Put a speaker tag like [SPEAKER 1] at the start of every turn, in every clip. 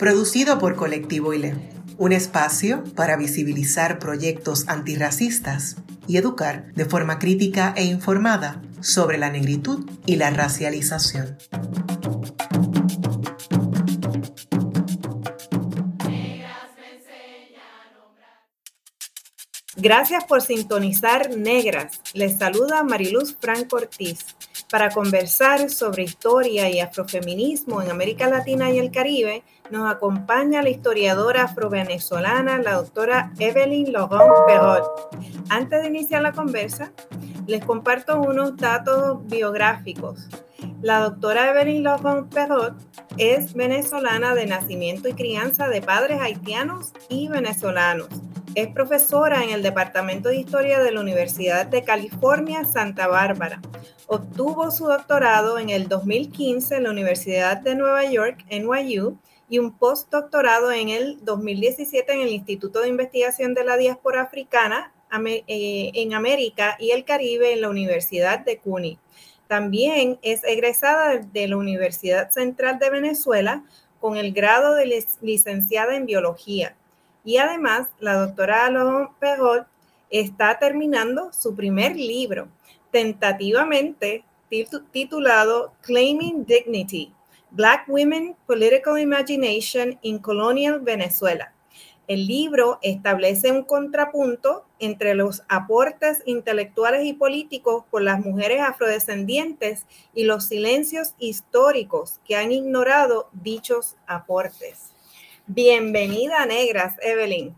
[SPEAKER 1] producido por Colectivo ILE, un espacio para visibilizar proyectos antirracistas y educar de forma crítica e informada sobre la negritud y la racialización.
[SPEAKER 2] Gracias por sintonizar Negras. Les saluda Mariluz Franco Ortiz para conversar sobre historia y afrofeminismo en América Latina y el Caribe, nos acompaña la historiadora afrovenezolana, la doctora Evelyn Logan Perrot. Antes de iniciar la conversa, les comparto unos datos biográficos. La doctora Evelyn Logan Perrot es venezolana de nacimiento y crianza de padres haitianos y venezolanos. Es profesora en el Departamento de Historia de la Universidad de California, Santa Bárbara. Obtuvo su doctorado en el 2015 en la Universidad de Nueva York, NYU, y un postdoctorado en el 2017 en el Instituto de Investigación de la Diáspora Africana eh, en América y el Caribe en la Universidad de CUNY. También es egresada de la Universidad Central de Venezuela con el grado de licenciada en biología. Y además, la doctora Alon Perrot está terminando su primer libro, tentativamente titulado Claiming Dignity, Black Women Political Imagination in Colonial Venezuela. El libro establece un contrapunto entre los aportes intelectuales y políticos por las mujeres afrodescendientes y los silencios históricos que han ignorado dichos aportes. Bienvenida, Negras, Evelyn.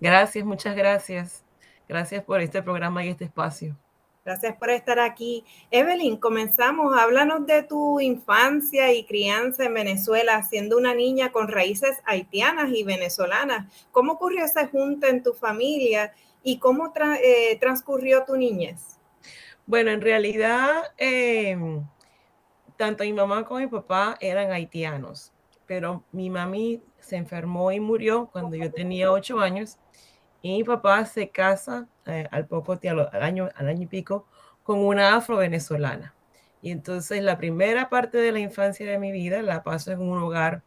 [SPEAKER 3] Gracias, muchas gracias. Gracias por este programa y este espacio.
[SPEAKER 2] Gracias por estar aquí. Evelyn, comenzamos. Háblanos de tu infancia y crianza en Venezuela, siendo una niña con raíces haitianas y venezolanas. ¿Cómo ocurrió ese junta en tu familia y cómo eh, transcurrió tu niñez?
[SPEAKER 3] Bueno, en realidad, em, tanto mi mamá como mi papá eran haitianos, pero mi mami se enfermó y murió cuando yo tenía ocho años y mi papá se casa eh, al poco tiempo, al año, al año y pico, con una afro-venezolana. Y entonces la primera parte de la infancia de mi vida la paso en un hogar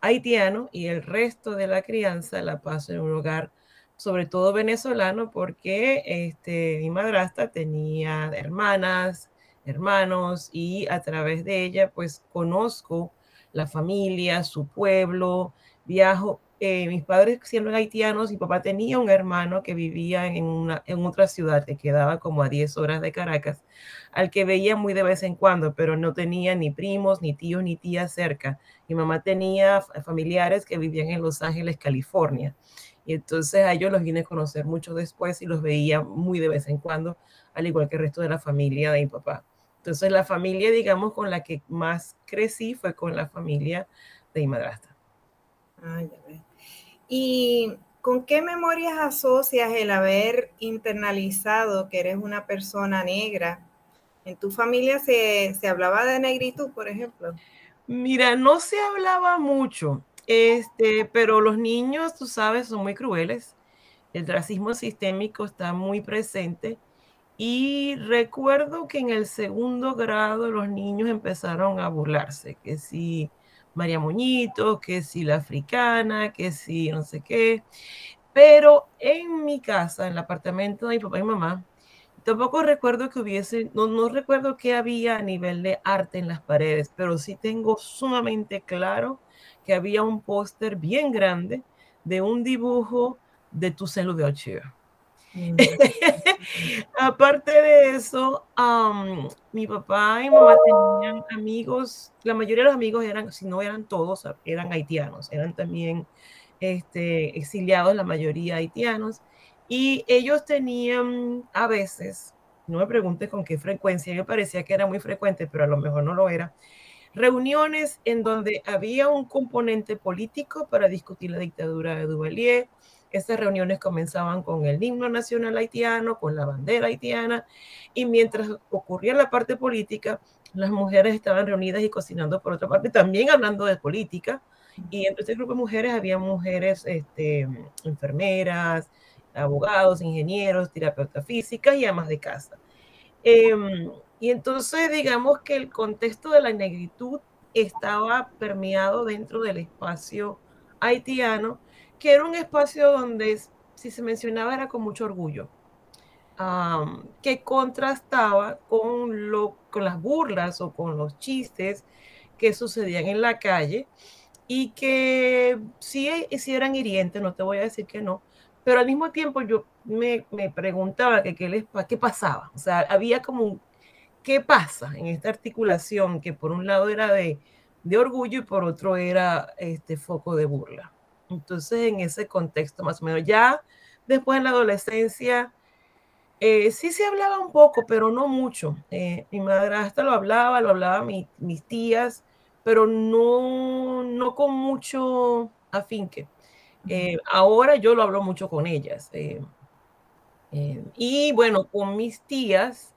[SPEAKER 3] haitiano y el resto de la crianza la paso en un hogar sobre todo venezolano porque este, mi madrastra tenía hermanas, hermanos y a través de ella pues conozco la familia, su pueblo, viajo. Eh, mis padres siendo haitianos, mi papá tenía un hermano que vivía en, una, en otra ciudad que quedaba como a 10 horas de Caracas, al que veía muy de vez en cuando, pero no tenía ni primos, ni tíos, ni tías cerca. Mi mamá tenía familiares que vivían en Los Ángeles, California. Y entonces a ellos los vine a conocer mucho después y los veía muy de vez en cuando, al igual que el resto de la familia de mi papá. Entonces la familia, digamos, con la que más crecí fue con la familia de mi madrastra.
[SPEAKER 2] Ah, ¿Y con qué memorias asocias el haber internalizado que eres una persona negra? ¿En tu familia se, hablaba de negritud, por ejemplo?
[SPEAKER 3] Mira, no se hablaba mucho, este, pero los niños, tú sabes, son muy crueles. El racismo sistémico está muy presente. Y recuerdo que en el segundo grado los niños empezaron a burlarse, que si María Moñito, que si la africana, que si no sé qué. Pero en mi casa, en el apartamento de mi papá y mamá, tampoco recuerdo que hubiese, no, no recuerdo qué había a nivel de arte en las paredes, pero sí tengo sumamente claro que había un póster bien grande de un dibujo de tu celo de Ochoa. Aparte de eso, mi papá y mamá tenían amigos, la mayoría de los amigos eran, si no eran todos, eran haitianos, eran también este, exiliados, la mayoría haitianos, y ellos tenían a veces, no me preguntes con qué frecuencia, me parecía que era muy frecuente, pero a lo mejor no lo era, reuniones en donde había un componente político para discutir la dictadura de Duvalier. Estas reuniones comenzaban con el himno nacional haitiano, con la bandera haitiana, y mientras ocurría la parte política, las mujeres estaban reunidas y cocinando por otra parte, también hablando de política. Y entre este grupo de mujeres había mujeres este, enfermeras, abogados, ingenieros, terapeutas físicas y amas de casa. Em, y entonces digamos que el contexto de la negritud estaba permeado dentro del espacio haitiano, que era un espacio donde si se mencionaba era con mucho orgullo, que contrastaba con, lo, con las burlas o con los chistes que sucedían en la calle y que sí, sí eran hirientes, no te voy a decir que no, pero al mismo tiempo yo me, me preguntaba que qué, les, qué pasaba, o sea, había como un ¿qué pasa en esta articulación que por un lado era de, de orgullo y por otro era este foco de burla? Entonces, en ese contexto más o menos, ya después en la adolescencia, eh, sí se hablaba un poco, pero no mucho. Eh, mi madrastra lo hablaba, lo hablaba mi, mis tías, pero no, no con mucho afinque. Eh, ahora yo lo hablo mucho con ellas. y bueno, con mis tías,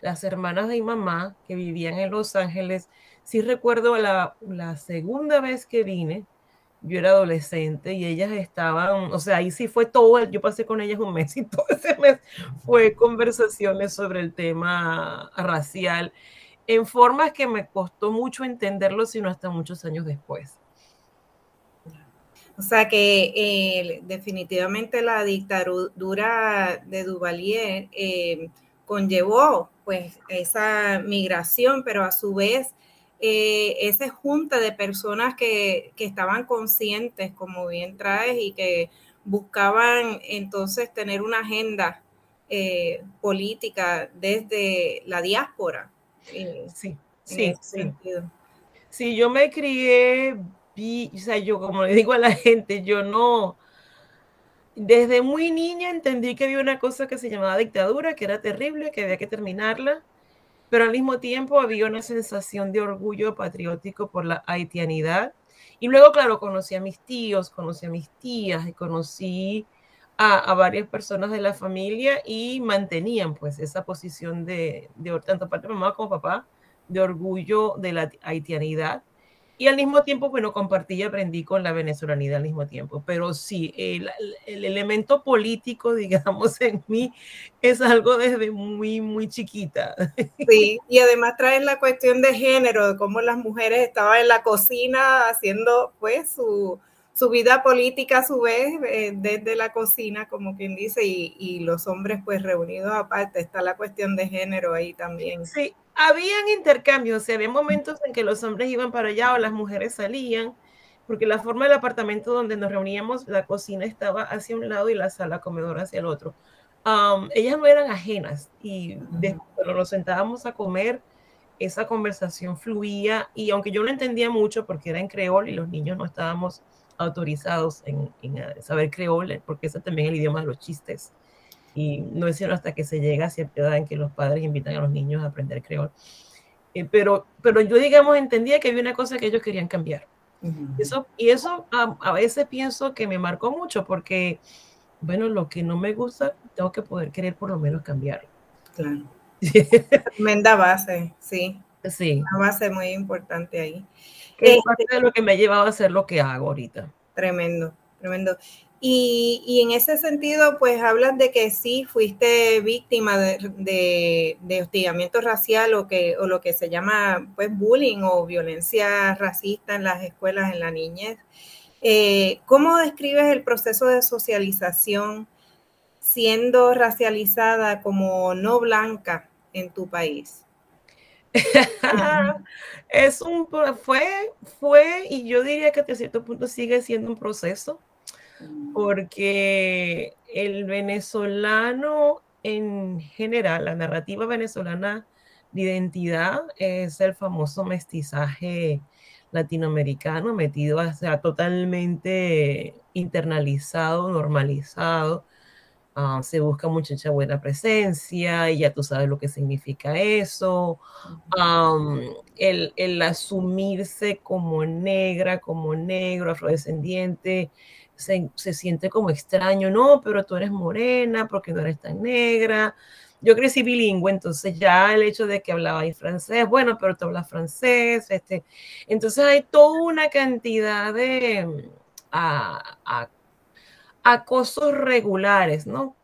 [SPEAKER 3] las hermanas de mi mamá que vivían en Los Ángeles, sí recuerdo la, la segunda vez que vine, yo era adolescente y ellas estaban, o sea, ahí sí fue todo, yo pasé con ellas un mes y todo ese mes fue conversaciones sobre el tema racial en formas que me costó mucho entenderlo, sino hasta muchos años después.
[SPEAKER 2] O sea que eh, definitivamente la dictadura de Duvalier eh, conllevó pues esa migración, pero a su vez eh, esa junta de personas que, estaban conscientes, como bien traes, y que buscaban entonces tener una agenda eh, política desde la diáspora.
[SPEAKER 3] Eh, sí, sí, sí. Sí, yo me crié, o sea, yo como le digo a la gente, yo no, desde muy niña entendí que había una cosa que se llamaba dictadura, que era terrible, que había que terminarla, pero al mismo tiempo había una sensación de orgullo patriótico por la haitianidad. Y luego, claro, conocí a mis tíos, conocí a mis tías y conocí a, varias personas de la familia y mantenían pues esa posición de, de tanto parte de mamá como papá, de orgullo de la haitianidad y al mismo tiempo, bueno, compartí y aprendí con la venezolanidad al mismo tiempo. Pero sí, el, el, elemento político, digamos, en mí es algo desde muy, muy chiquita.
[SPEAKER 2] Sí, y además trae la cuestión de género, de cómo las mujeres estaban en la cocina haciendo, pues, su, su vida política a su vez eh, desde la cocina, como quien dice, y, y, los hombres pues reunidos aparte. Está la cuestión de género ahí también.
[SPEAKER 3] Sí, habían intercambios, o sea, había momentos en que los hombres iban para allá o las mujeres salían, porque la forma del apartamento donde nos reuníamos, la cocina estaba hacia un lado y la sala comedor hacia el otro. ellas no eran ajenas y cuando nos sentábamos a comer, esa conversación fluía y aunque yo no entendía mucho porque era en creol y los niños no estábamos autorizados en, saber creol, porque ese también es el idioma de los chistes y no es sino hasta que se llega a cierta edad en que los padres invitan a los niños a aprender creol. Eh, pero, pero yo, digamos, entendía que había una cosa que ellos querían cambiar. eso, y eso a, veces pienso que me marcó mucho porque, bueno, lo que no me gusta, tengo que poder querer por lo menos cambiarlo.
[SPEAKER 2] Claro. Tremenda base, sí.
[SPEAKER 3] Sí.
[SPEAKER 2] Una base muy importante ahí.
[SPEAKER 3] Que es parte de lo que me ha llevado a hacer lo que hago ahorita.
[SPEAKER 2] Tremendo, tremendo. Y, en ese sentido, pues hablas de que sí fuiste víctima de, hostigamiento racial o, que, o lo que se llama pues bullying o violencia racista en las escuelas en la niñez. Eh, ¿Cómo describes el proceso de socialización siendo racializada como no blanca en tu país?
[SPEAKER 3] es un fue fue y yo diría que hasta cierto punto sigue siendo un proceso porque el venezolano en general, la narrativa venezolana de identidad es el famoso mestizaje latinoamericano metido, o sea, totalmente internalizado, normalizado. ah, se busca muchacha buena presencia y ya tú sabes lo que significa eso. el, el, asumirse como negra, como negro, afrodescendiente, se, se, siente como extraño, no, pero tú eres morena porque no eres tan negra. Yo crecí bilingüe, entonces ya el hecho de que hablaba francés, bueno, pero tú hablas francés, este, entonces hay toda una cantidad de a, acosos regulares, ¿no?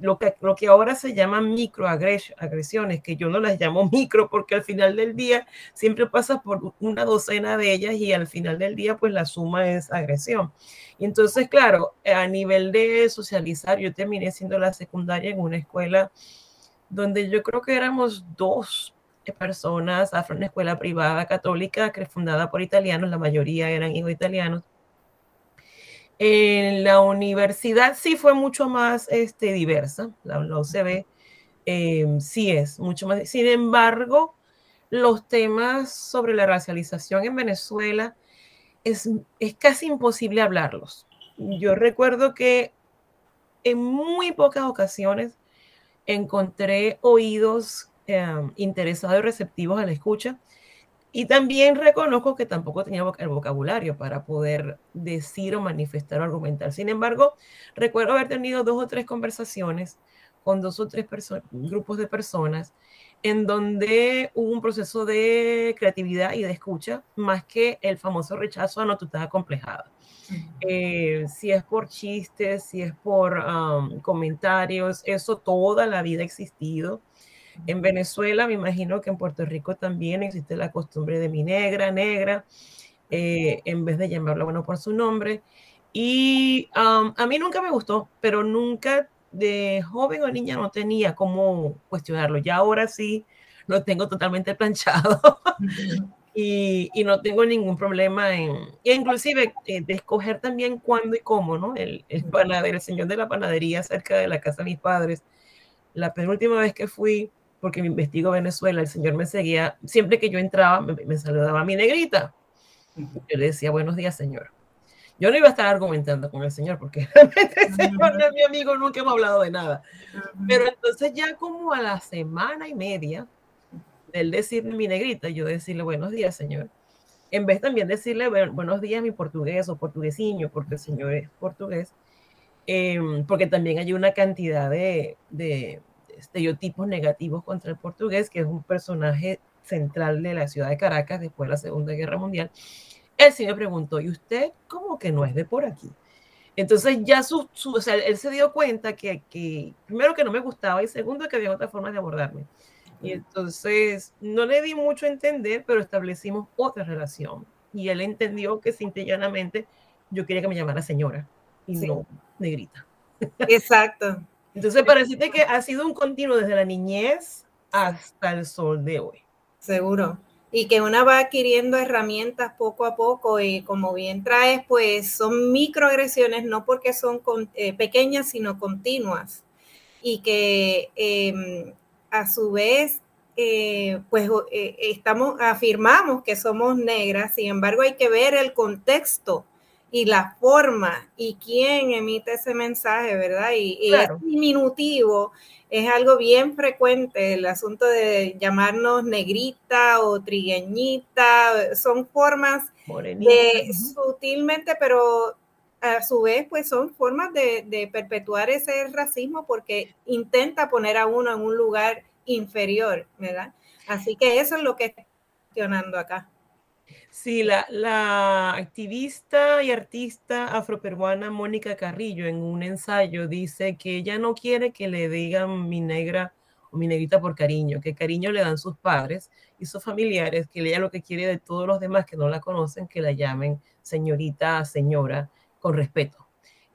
[SPEAKER 3] Lo que, lo que ahora se llama microagresiones, que yo no las llamo micro porque al final del día siempre pasas por una docena de ellas y al final del día pues la suma es agresión. Y entonces, claro, a nivel de socializar, yo terminé siendo la secundaria en una escuela donde yo creo que éramos dos personas, afro, una escuela privada católica que fundada por italianos, la mayoría eran hijos italianos. En la universidad sí fue mucho más este, diversa, la, la OCB em, sí es mucho más. Sin embargo, los temas sobre la racialización en Venezuela es, es casi imposible hablarlos. Yo recuerdo que en muy pocas ocasiones encontré oídos em, interesados y receptivos a la escucha. Y también reconozco que tampoco tenía el vocabulario para poder decir o manifestar o argumentar. Sin embargo, recuerdo haber tenido dos o tres conversaciones con dos o tres grupos de personas en donde hubo un proceso de creatividad y de escucha, más que el famoso rechazo a no tú estás acomplejada. Eh, si es por chistes, si es por comentarios, eso toda la vida ha existido. En Venezuela, me imagino que en Puerto Rico también existe la costumbre de mi negra, negra, eh, en vez de llamarla bueno por su nombre. Y a mí nunca me gustó, pero nunca de joven o niña no tenía cómo cuestionarlo. Ya ahora sí lo tengo totalmente planchado. y, y, no tengo ningún problema en, inclusive eh, de escoger también cuándo y cómo, ¿no? El, el, el señor de la panadería cerca de la casa de mis padres, la penúltima vez que fui, porque me investigo Venezuela, el señor me seguía, siempre que yo entraba, me, me saludaba a mi negrita. Yo le decía, buenos días, señor. Yo no iba a estar argumentando con el señor, porque realmente el señor no es mi amigo, nunca hemos hablado de nada. Pero entonces ya como a la semana y media, él decirle mi negrita, yo decirle buenos días, señor. En vez también decirle buenos días mi portugués o portuguesiño, porque el señor es portugués, em, porque también hay una cantidad de, de, estereotipos negativos contra el portugués, que es un personaje central de la ciudad de Caracas después de la Segunda Guerra Mundial. Él sí me preguntó, ¿y usted cómo que no es de por aquí? Entonces ya su, su o sea, él se dio cuenta que, que, primero que no me gustaba y segundo que había otra forma de abordarme. Y entonces no le di mucho a entender, pero establecimos otra relación. Y él entendió que simple llanamente yo quería que me llamara señora y no negrita.
[SPEAKER 2] Exacto.
[SPEAKER 3] Entonces parece que ha sido un continuo desde la niñez hasta el sol de hoy.
[SPEAKER 2] Seguro. Y que una va adquiriendo herramientas poco a poco y como bien traes, pues son microagresiones, no porque son eh, pequeñas, sino continuas. Y que eh, a su vez, eh, pues eh, estamos, afirmamos que somos negras, sin embargo hay que ver el contexto y la forma y quién emite ese mensaje, ¿verdad? Y, el diminutivo es algo bien frecuente, el asunto de llamarnos negrita o trigueñita, son formas de sutilmente, pero a su vez, pues son formas de, perpetuar ese racismo porque intenta poner a uno en un lugar inferior, ¿verdad? Así que eso es lo que está cuestionando acá.
[SPEAKER 3] Sí, la, activista y artista afroperuana Mónica Carrillo en un ensayo dice que ella no quiere que le digan mi negra o mi negrita por cariño, que cariño le dan sus padres y sus familiares, que ella lo que quiere de todos los demás que no la conocen, que la llamen señorita, señora, con respeto.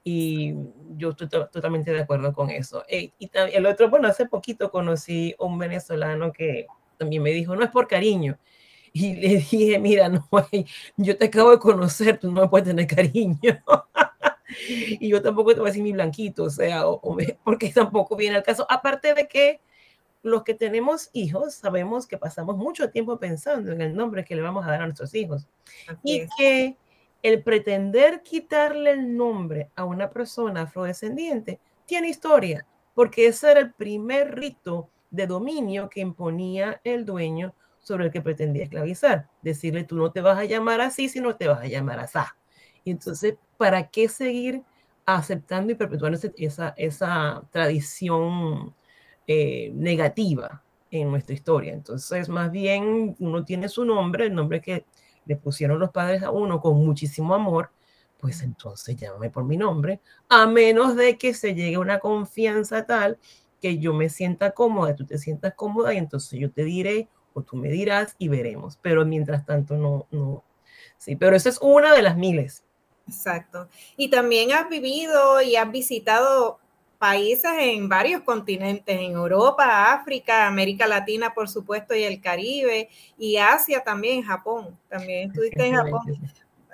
[SPEAKER 3] Y yo estoy totalmente de acuerdo con eso. Eh, y el otro, bueno, hace poquito conocí a un venezolano que también me dijo, no es por cariño. Y le dije, mira, no, yo te acabo de conocer, tú no me puedes tener cariño. y yo tampoco te voy a decir mi blanquito, o sea, porque tampoco viene al caso. Aparte de que los que tenemos hijos sabemos que pasamos mucho tiempo pensando en el nombre que le vamos a dar a nuestros hijos. y que el pretender quitarle el nombre a una persona afrodescendiente tiene historia, porque ese era el primer rito de dominio que imponía el dueño sobre el que pretendía esclavizar. Decirle, tú no te vas a llamar así, sino te vas a llamar asá. Y entonces, ¿para qué seguir aceptando y perpetuando esa, esa tradición eh, negativa en nuestra historia? Entonces, más bien, uno tiene su nombre, el nombre que le pusieron los padres a uno con muchísimo amor, pues entonces llámame por mi nombre, a menos de que se llegue a una confianza tal que yo me sienta cómoda, tú te sientas cómoda y entonces yo te diré tú me dirás y veremos. Pero mientras tanto no, no. Sí, pero esa es una de las miles.
[SPEAKER 2] Exacto. Y también has vivido y has visitado países en varios continentes, en Europa, África, América Latina, por supuesto, y el Caribe, y Asia también, Japón. También estuviste en Japón.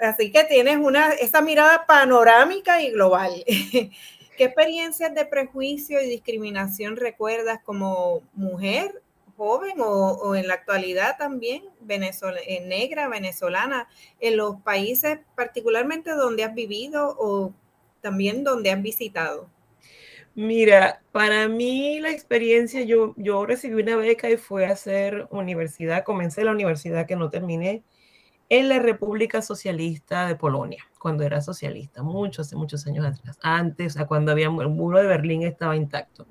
[SPEAKER 2] Así que tienes una, esa mirada panorámica y global. ¿Qué experiencias de prejuicio y discriminación recuerdas como mujer joven o, en la actualidad también eh, negra, venezolana, en los países particularmente donde has vivido o también donde has visitado?
[SPEAKER 3] Mira, para mí la experiencia, yo, yo recibí una beca y fue a hacer universidad, comencé la universidad que no terminé en la República Socialista de Polonia, cuando era socialista, muchos, hace muchos años atrás, antes, a cuando había, el muro de Berlín estaba intacto.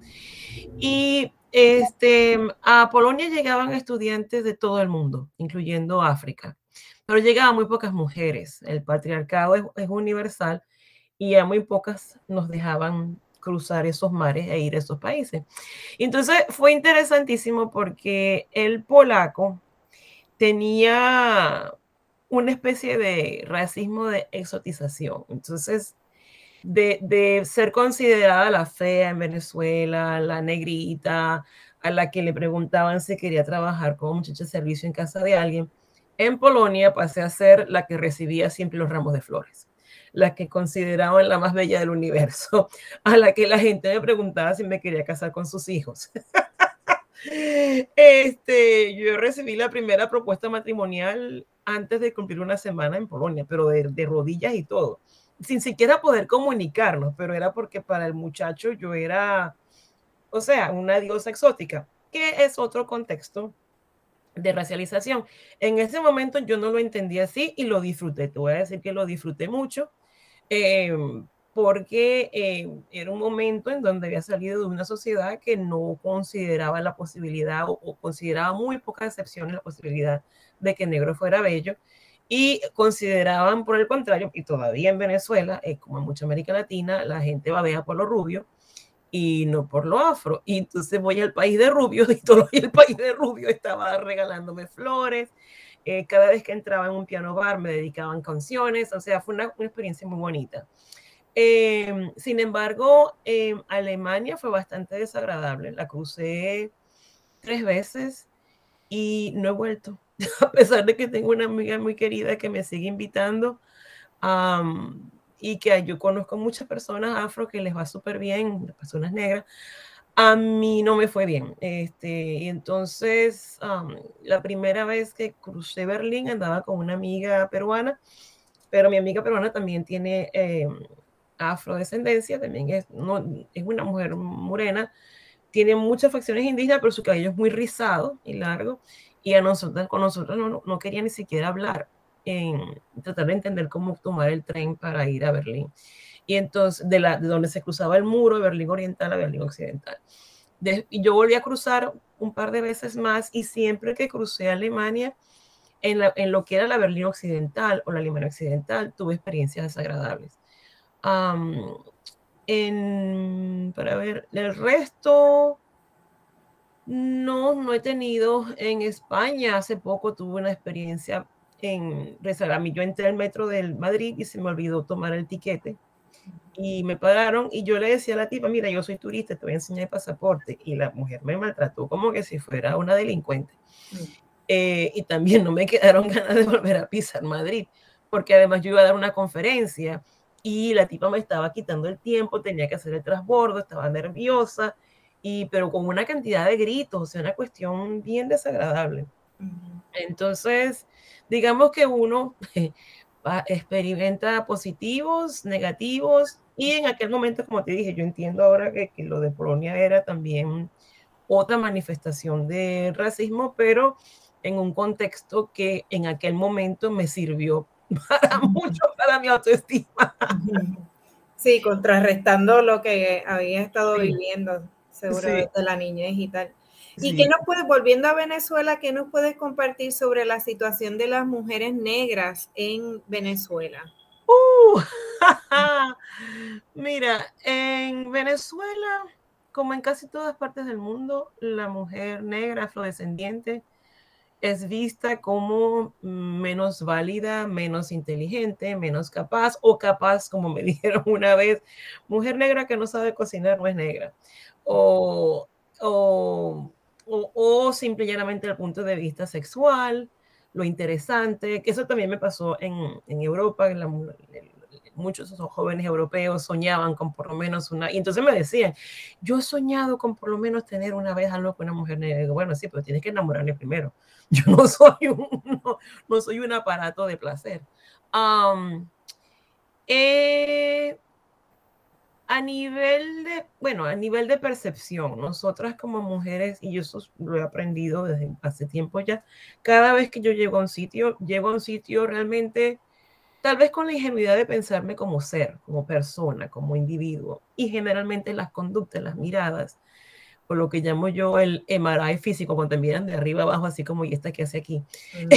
[SPEAKER 3] Y este, a Polonia llegaban estudiantes de todo el mundo, incluyendo África, pero llegaban muy pocas mujeres. El patriarcado es, universal y a muy pocas nos dejaban cruzar esos mares e ir a esos países. Entonces fue interesantísimo porque el polaco tenía una especie de racismo de exotización. Entonces, de, ser considerada la fea en Venezuela, la negrita, a la que le preguntaban si quería trabajar como muchacha de servicio en casa de alguien, en Polonia pasé a ser la que recibía siempre los ramos de flores, la que consideraban la más bella del universo, a la que la gente me preguntaba si me quería casar con sus hijos. Este, yo recibí la primera propuesta matrimonial antes de cumplir una semana en Polonia, pero de, de, rodillas y todo, sin siquiera poder comunicarnos, pero era porque para el muchacho yo era, o sea, una diosa exótica, que es otro contexto de racialización. En ese momento yo no lo entendí así y lo disfruté, te voy a decir que lo disfruté mucho. Eh, porque eh, era un momento en donde había salido de una sociedad que no consideraba la posibilidad o, consideraba muy pocas excepciones la posibilidad de que negro fuera bello y consideraban por el contrario, y todavía en Venezuela, eh, como en mucha América Latina, la gente babea por lo rubio y no por lo afro. Y entonces voy al país de rubios y todo el país de rubios estaba regalándome flores. Eh, cada vez que entraba en un piano bar me dedicaban canciones, o sea, fue una, una experiencia muy bonita. Em, sin embargo, en Alemania fue bastante desagradable. La crucé tres veces y no he vuelto, a pesar de que tengo una amiga muy querida que me sigue invitando y que yo conozco muchas personas afro que les va súper bien, personas negras. A mí no me fue bien. Este, y entonces, la primera vez que crucé Berlín andaba con una amiga peruana, pero mi amiga peruana también tiene em, afrodescendencia, también es, no, es una mujer morena, tiene muchas facciones indígenas, pero su cabello es muy rizado y largo, y a nosotros, con nosotros no, no quería ni siquiera hablar, en tratar de entender cómo tomar el tren para ir a Berlín. Y entonces, de, la, de donde se cruzaba el muro de Berlín Oriental a Berlín Occidental. y yo volví a cruzar un par de veces más y siempre que crucé Alemania, en, la, en lo que era la Berlín Occidental o la Alemania Occidental, tuve experiencias desagradables en, para ver, el resto, no, no he tenido en España. Hace poco tuve una experiencia en mí Yo entré al metro del Madrid y se me olvidó tomar el tiquete y me pagaron y yo le decía a la tipa, mira, yo soy turista, te voy a enseñar el pasaporte y la mujer me maltrató como que si fuera una delincuente. Eh, y también no me quedaron ganas de volver a pisar Madrid, porque además yo iba a dar una conferencia y la tipa me estaba quitando el tiempo, tenía que hacer el transbordo, estaba nerviosa, y, pero con una cantidad de gritos, o sea, una cuestión bien desagradable. Entonces, digamos que uno experimenta positivos, negativos, Y en aquel momento, como te dije, yo entiendo ahora que, que lo de Polonia era también otra manifestación de racismo, pero en un contexto que en aquel momento me sirvió para mucho para mi autoestima.
[SPEAKER 2] Sí, contrarrestando lo que había estado viviendo, seguro, de la niñez y tal. ¿Y qué nos puedes, volviendo a Venezuela, qué nos puedes compartir sobre la situación de las mujeres negras en Venezuela?
[SPEAKER 3] Uh, mira, en Venezuela, como en casi todas partes del mundo, la mujer negra afrodescendiente es vista como menos válida, menos inteligente, menos capaz o capaz, como me dijeron una vez, mujer negra que no sabe cocinar no es negra. O, o, o, o simple y llanamente el punto de vista sexual, lo interesante, que eso también me pasó en, en Europa, en la, muchos esos jóvenes europeos soñaban con por lo menos una, y entonces me decían, yo he soñado con por lo menos tener una vez algo con una mujer negra. Y digo, bueno, sí, pero tienes que enamorarme primero. Yo no soy un, no, soy un aparato de placer. Eh, a nivel de, bueno, a nivel de percepción, nosotras como mujeres, y yo eso lo he aprendido desde hace tiempo ya, cada vez que yo llego a un sitio, llego a un sitio realmente tal vez con la ingenuidad de pensarme como ser, como persona, como individuo, y generalmente las conductas, las miradas, por lo que llamo yo el MRI físico, cuando te miran de arriba abajo, así como y esta que hace aquí. Mm.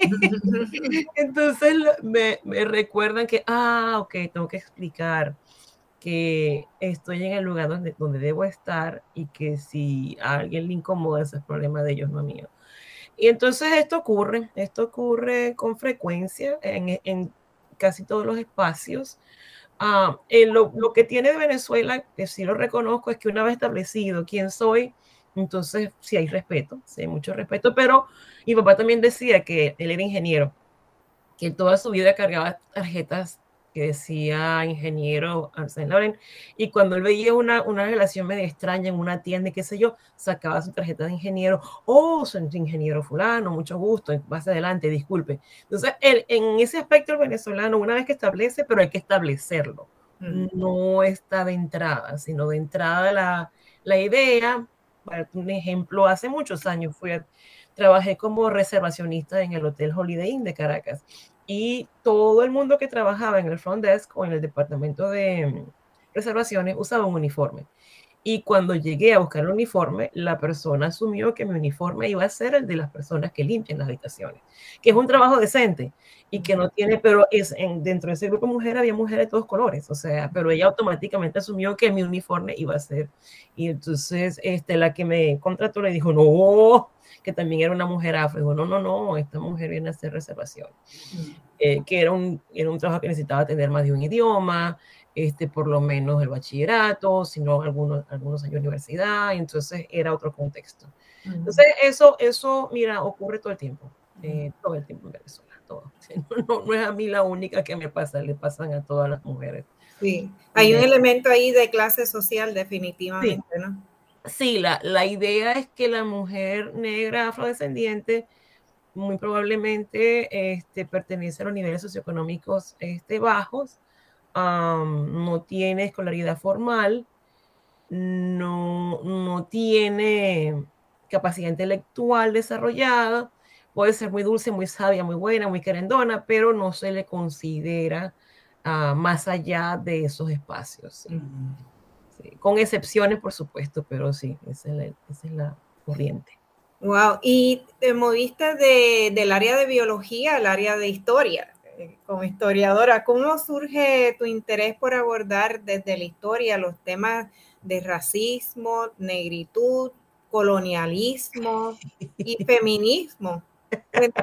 [SPEAKER 3] Entonces me, me, recuerdan que, ah, ok, tengo que explicar que estoy en el lugar donde, donde debo estar y que si a alguien le incomoda ese es problema de ellos, no mío. Y entonces esto ocurre, esto ocurre con frecuencia en, en casi todos los espacios. Ah, lo, lo, que tiene de Venezuela, que sí lo reconozco, es que una vez establecido quién soy, entonces sí hay respeto, sí hay mucho respeto, pero mi papá también decía que él era ingeniero, que toda su vida cargaba tarjetas decía ingeniero Arsène Loren, y cuando él veía una, una relación medio extraña en una tienda, qué sé yo, sacaba su tarjeta de ingeniero, oh, soy ingeniero fulano, mucho gusto, más adelante, disculpe. Entonces, él, en ese aspecto el venezolano, una vez que establece, pero hay que establecerlo, mm. no está de entrada, sino de entrada la, la idea, para un ejemplo, hace muchos años fui trabajé como reservacionista en el Hotel Holiday Inn de Caracas y todo el mundo que trabajaba en el front desk o en el departamento de mm, reservaciones usaba un uniforme. Y cuando llegué a buscar el uniforme, la persona asumió que mi uniforme iba a ser el de las personas que limpian las habitaciones, que es un trabajo decente y que no tiene, pero es en, dentro de ese grupo de mujeres había mujeres de todos colores, o sea, pero ella automáticamente asumió que mi uniforme iba a ser. Y entonces este, la que me contrató le dijo, no, que también era una mujer afro. Digo, no, no, no, esta mujer viene a hacer reservación. Mm. Eh, que era un, era un trabajo que necesitaba tener más de un idioma, este, por lo menos el bachillerato, sino algunos, algunos años de universidad, entonces era otro contexto. Mm. Entonces, eso, eso, mira, ocurre todo el tiempo, eh, todo el tiempo en Venezuela, todo. No, no, es a mí la única que me pasa, le pasan a todas las mujeres.
[SPEAKER 2] Sí, hay un elemento ahí de clase social definitivamente, ¿no?
[SPEAKER 3] Sí, la, la, idea es que la mujer negra afrodescendiente muy probablemente este, pertenece a los niveles socioeconómicos este, bajos, no tiene escolaridad formal, no, no tiene capacidad intelectual desarrollada, puede ser muy dulce, muy sabia, muy buena, muy querendona, pero no se le considera uh, más allá de esos espacios. ¿sí? con excepciones, por supuesto, pero sí, esa es la, esa es la corriente.
[SPEAKER 2] Wow, y te moviste de, del área de biología al área de historia, como historiadora. ¿Cómo surge tu interés por abordar desde la historia los temas de racismo, negritud, colonialismo y feminismo?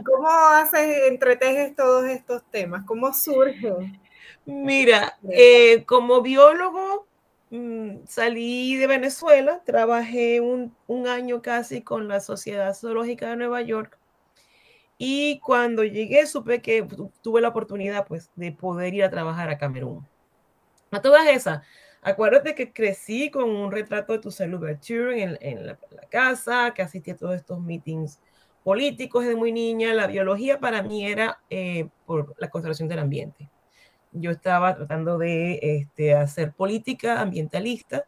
[SPEAKER 2] ¿Cómo haces, entretejes todos estos temas? ¿Cómo surge?
[SPEAKER 3] Mira, eh, como biólogo, Mm, salí de Venezuela, trabajé un, un, año casi con la Sociedad Zoológica de Nueva York y cuando llegué supe que tuve la oportunidad pues de poder ir a trabajar a Camerún. A todas esas, acuérdate que crecí con un retrato de tu Louverture en, en la, la, casa, que asistí a todos estos meetings políticos desde muy niña. La biología para mí era eh, por la conservación del ambiente yo estaba tratando de este, hacer política ambientalista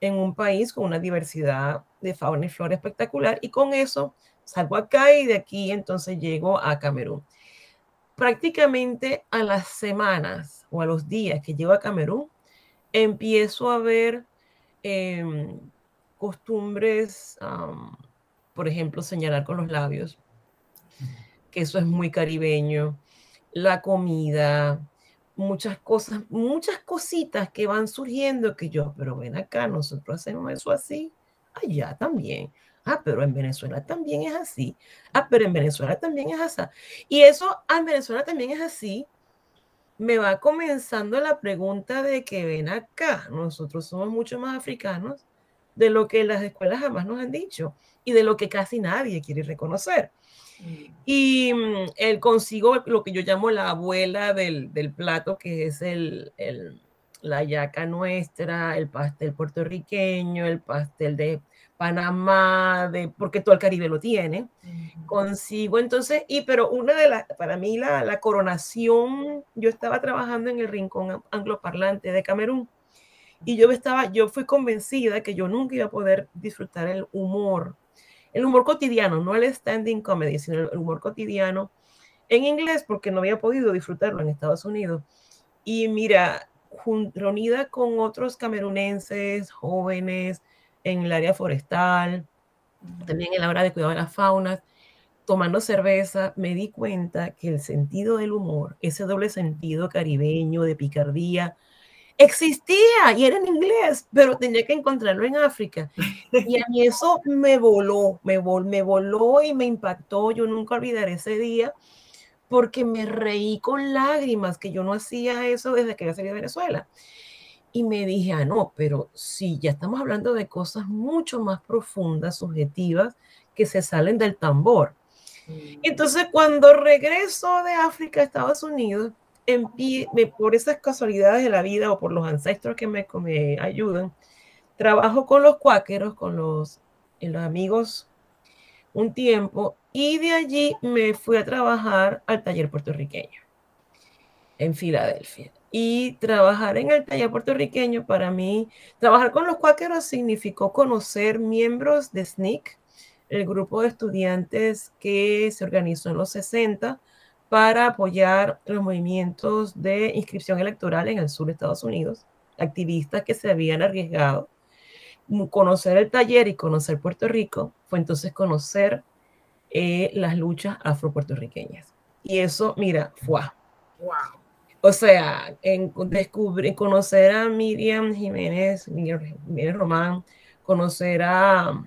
[SPEAKER 3] en un país con una diversidad de fauna y flora espectacular y con eso salgo acá y de aquí entonces llego a Camerún. Prácticamente a las semanas o a los días que llego a Camerún, empiezo a ver em, costumbres, por ejemplo, señalar con los labios, que eso es muy caribeño, la comida, muchas cosas, muchas cositas que van surgiendo que yo, pero ven acá, nosotros hacemos eso así, allá también. Ah, pero en Venezuela también es así. Ah, pero en Venezuela también es así. Y eso, ah, en Venezuela también es así. Me va comenzando la pregunta de que ven acá, nosotros somos mucho más africanos de lo que las escuelas jamás nos han dicho y de lo que casi nadie quiere reconocer. Y mm, él consigo lo que yo llamo la abuela del, del plato, que es el, el, la yaca nuestra, el pastel puertorriqueño, el pastel de Panamá, de, porque todo el Caribe lo tiene. Consigo entonces, y pero una de las, para mí la, la coronación, yo estaba trabajando en el rincón angloparlante de Camerún y yo estaba, yo fui convencida que yo nunca iba a poder disfrutar el humor, el humor cotidiano, no el standing comedy, sino el humor cotidiano en inglés porque no había podido disfrutarlo en Estados Unidos. Y mira, reunida con otros camerunenses jóvenes en el área forestal, también en la hora de cuidar de las faunas, tomando cerveza, me di cuenta que el sentido del humor, ese doble sentido caribeño de picardía, existía y era en inglés, pero tenía que encontrarlo en África. Y a mí eso me voló, me, me voló y me impactó. Yo nunca olvidaré ese día porque me reí con lágrimas, que yo no hacía eso desde que había salido de Venezuela. Y me dije, ah, no, pero sí, ya estamos hablando de cosas mucho más profundas, subjetivas, que se salen del tambor. Mm. Entonces, cuando regreso de África a Estados Unidos, por esas casualidades de la vida o por los ancestros que me, me ayudan, trabajo con los cuáqueros, con los, eh, los amigos un tiempo y de allí me fui a trabajar al taller puertorriqueño en Filadelfia. Y trabajar en el taller puertorriqueño para mí, trabajar con los cuáqueros significó conocer miembros de SNCC, el grupo de estudiantes que se organizó en los 60 para apoyar los movimientos de inscripción electoral en el sur de Estados Unidos, activistas que se habían arriesgado. Conocer el taller y conocer Puerto Rico fue entonces conocer eh, las luchas afropuertorriqueñas. Y eso, mira, fue. Wow. O sea, en descubrir, conocer a Miriam Jiménez, Miriam Román, conocer a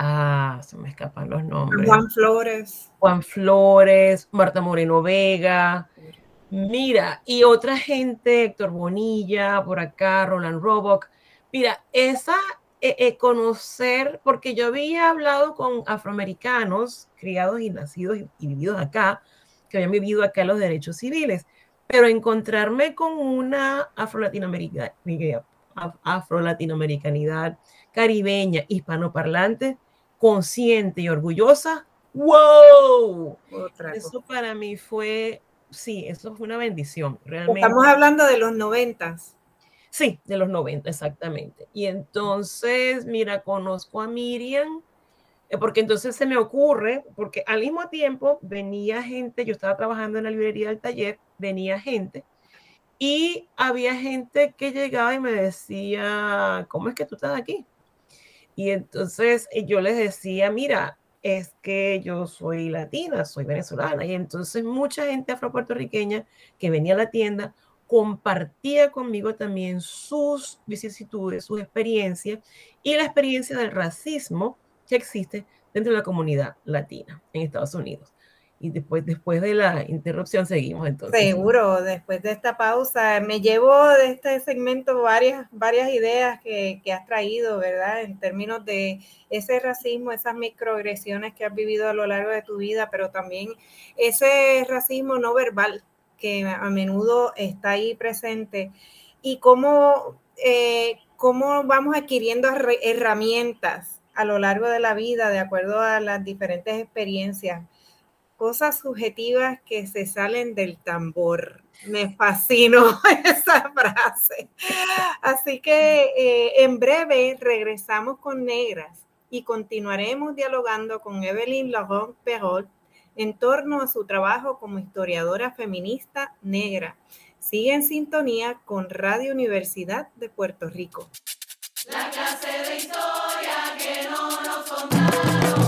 [SPEAKER 3] Ah, se me escapan los nombres.
[SPEAKER 2] Juan Flores.
[SPEAKER 3] Juan Flores, Marta Moreno Vega. Mira, y otra gente, Héctor Bonilla, por acá, Roland Robock. Mira, esa eh, eh, conocer, porque yo había hablado con afroamericanos, criados y nacidos y, vividos acá, que habían vivido acá los derechos civiles, pero encontrarme con una afro-latinoamericanidad, afro-latinoamericanidad caribeña, hispanoparlante, consciente y orgullosa, ¡wow! eso para mí fue, sí, eso fue una bendición.
[SPEAKER 2] Realmente. Estamos hablando de los noventas.
[SPEAKER 3] Sí, de los noventa, exactamente. Y entonces, mira, conozco a Miriam, eh, porque entonces se me ocurre, porque al mismo tiempo venía gente, yo estaba trabajando en la librería del taller, venía gente, y había gente que llegaba y me decía, ¿cómo es que tú estás aquí? Y entonces eh, yo les decía, mira, es que yo soy latina, soy venezolana. Y entonces mucha gente afropuertorriqueña que venía a la tienda compartía conmigo también sus vicisitudes, sus experiencias y la experiencia del racismo que existe dentro de la comunidad latina en Estados Unidos y después, después de la interrupción seguimos entonces.
[SPEAKER 2] Seguro, después de esta pausa, me llevo de este segmento varias, varias ideas que, que, has traído, ¿verdad? En términos de ese racismo, esas microagresiones que has vivido a lo largo de tu vida, pero también ese racismo no verbal que a menudo está ahí presente y cómo, eh, cómo vamos adquiriendo herramientas a lo largo de la vida de acuerdo a las diferentes experiencias cosas subjetivas que se salen del tambor. Me fascinó esa frase. Así que eh, en breve regresamos con Negras y continuaremos dialogando con Evelyn Laurent Perrault en torno a su trabajo como historiadora feminista negra. Sigue en sintonía con Radio Universidad de Puerto Rico. La clase de historia que no nos contaron,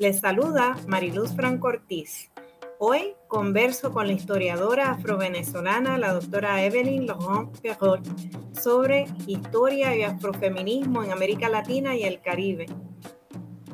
[SPEAKER 2] Les saluda Mariluz Franco Ortiz. Hoy converso con la historiadora afrovenezolana, la doctora Evelyn Laurent Perrault, sobre historia y afrofeminismo en América Latina y el Caribe.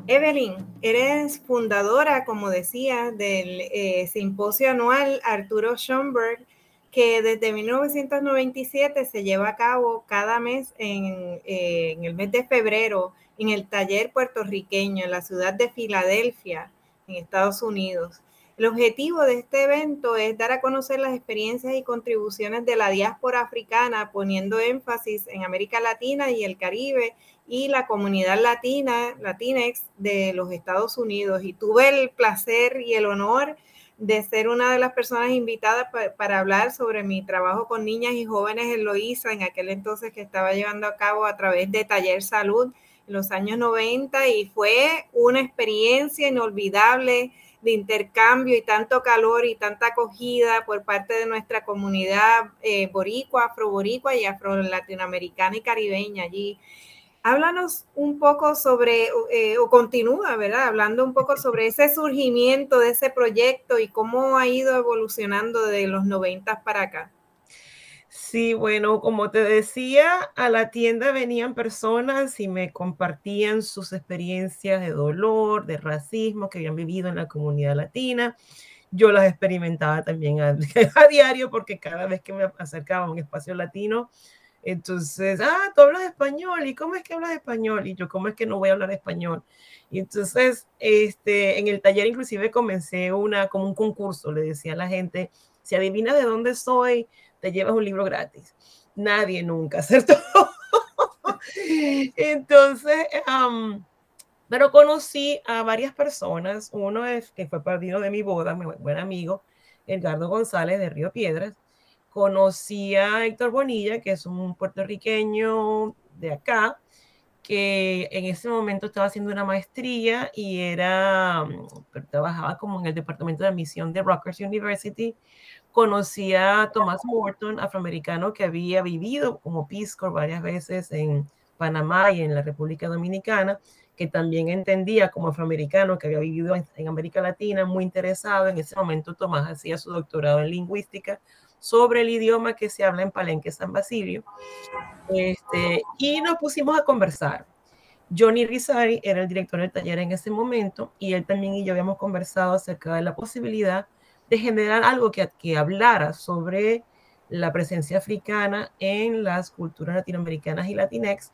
[SPEAKER 2] Evelyn, eres fundadora, como decía, del eh, simposio anual Arturo Schoenberg, que desde 1997 se lleva a cabo cada mes en, eh, en el mes de febrero en el taller puertorriqueño en la ciudad de Filadelfia, en Estados Unidos. El objetivo de este evento es dar a conocer las experiencias y contribuciones de la diáspora africana, poniendo énfasis en América Latina y el Caribe y la comunidad latina, Latinex de los Estados Unidos. Y tuve el placer y el honor de ser una de las personas invitadas para hablar sobre mi trabajo con niñas y jóvenes en Loíza, en aquel entonces que estaba llevando a cabo a través de Taller Salud los años 90 y fue una experiencia inolvidable de intercambio y tanto calor y tanta acogida por parte de nuestra comunidad eh, boricua, afroboricua y afro-latinoamericana y caribeña allí. Háblanos un poco sobre, eh, o continúa, ¿verdad? Hablando un poco sobre ese surgimiento de ese proyecto y cómo ha ido evolucionando de los 90 para acá.
[SPEAKER 3] Sí, bueno, como te decía, a la tienda venían personas y me compartían sus experiencias de dolor, de racismo que habían vivido en la comunidad latina. Yo las experimentaba también a, diario porque cada vez que me acercaba a un espacio latino, entonces, ah, tú hablas español, ¿y cómo es que hablas español? Y yo, ¿cómo es que no voy a hablar español? Y entonces, este, en el taller inclusive comencé una, como un concurso, le decía a la gente, si adivinas de dónde soy, te llevas un libro gratis. Nadie nunca, ¿cierto? entonces, pero conocí a varias personas, uno es que fue perdido de mi boda, mi buen amigo, Edgardo González de Río Piedras, conocí a Héctor Bonilla, que es un puertorriqueño de acá, que en ese momento estaba haciendo una maestría y era, mm, trabajaba como en el departamento de admisión de Rutgers University. Conocí a Thomas Morton, afroamericano que había vivido como Peace varias veces en Panamá y en la República Dominicana, que también entendía como afroamericano que había vivido en, en América Latina, muy interesado. En ese momento Tomás hacía su doctorado en lingüística sobre el idioma que se habla en Palenque, San Basilio. Este, y nos pusimos a conversar. Johnny Rizari era el director del taller en ese momento y él también y yo habíamos conversado acerca de la posibilidad de generar algo que, que hablara sobre la presencia africana en las culturas latinoamericanas y latinex,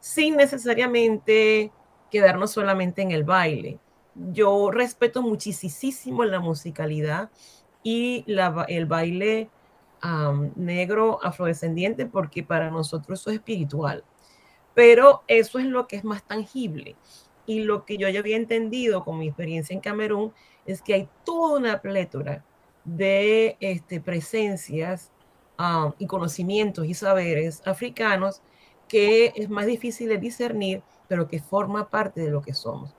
[SPEAKER 3] sin necesariamente quedarnos solamente en el baile. Yo respeto muchísimo la musicalidad y la, el baile negro afrodescendiente porque para nosotros eso es espiritual. Pero eso es lo que es más tangible. Y lo que yo ya había entendido con mi experiencia en Camerún es que hay toda una plétora de este, presencias y conocimientos y saberes africanos que es más difícil de discernir, pero que forma parte de lo que somos.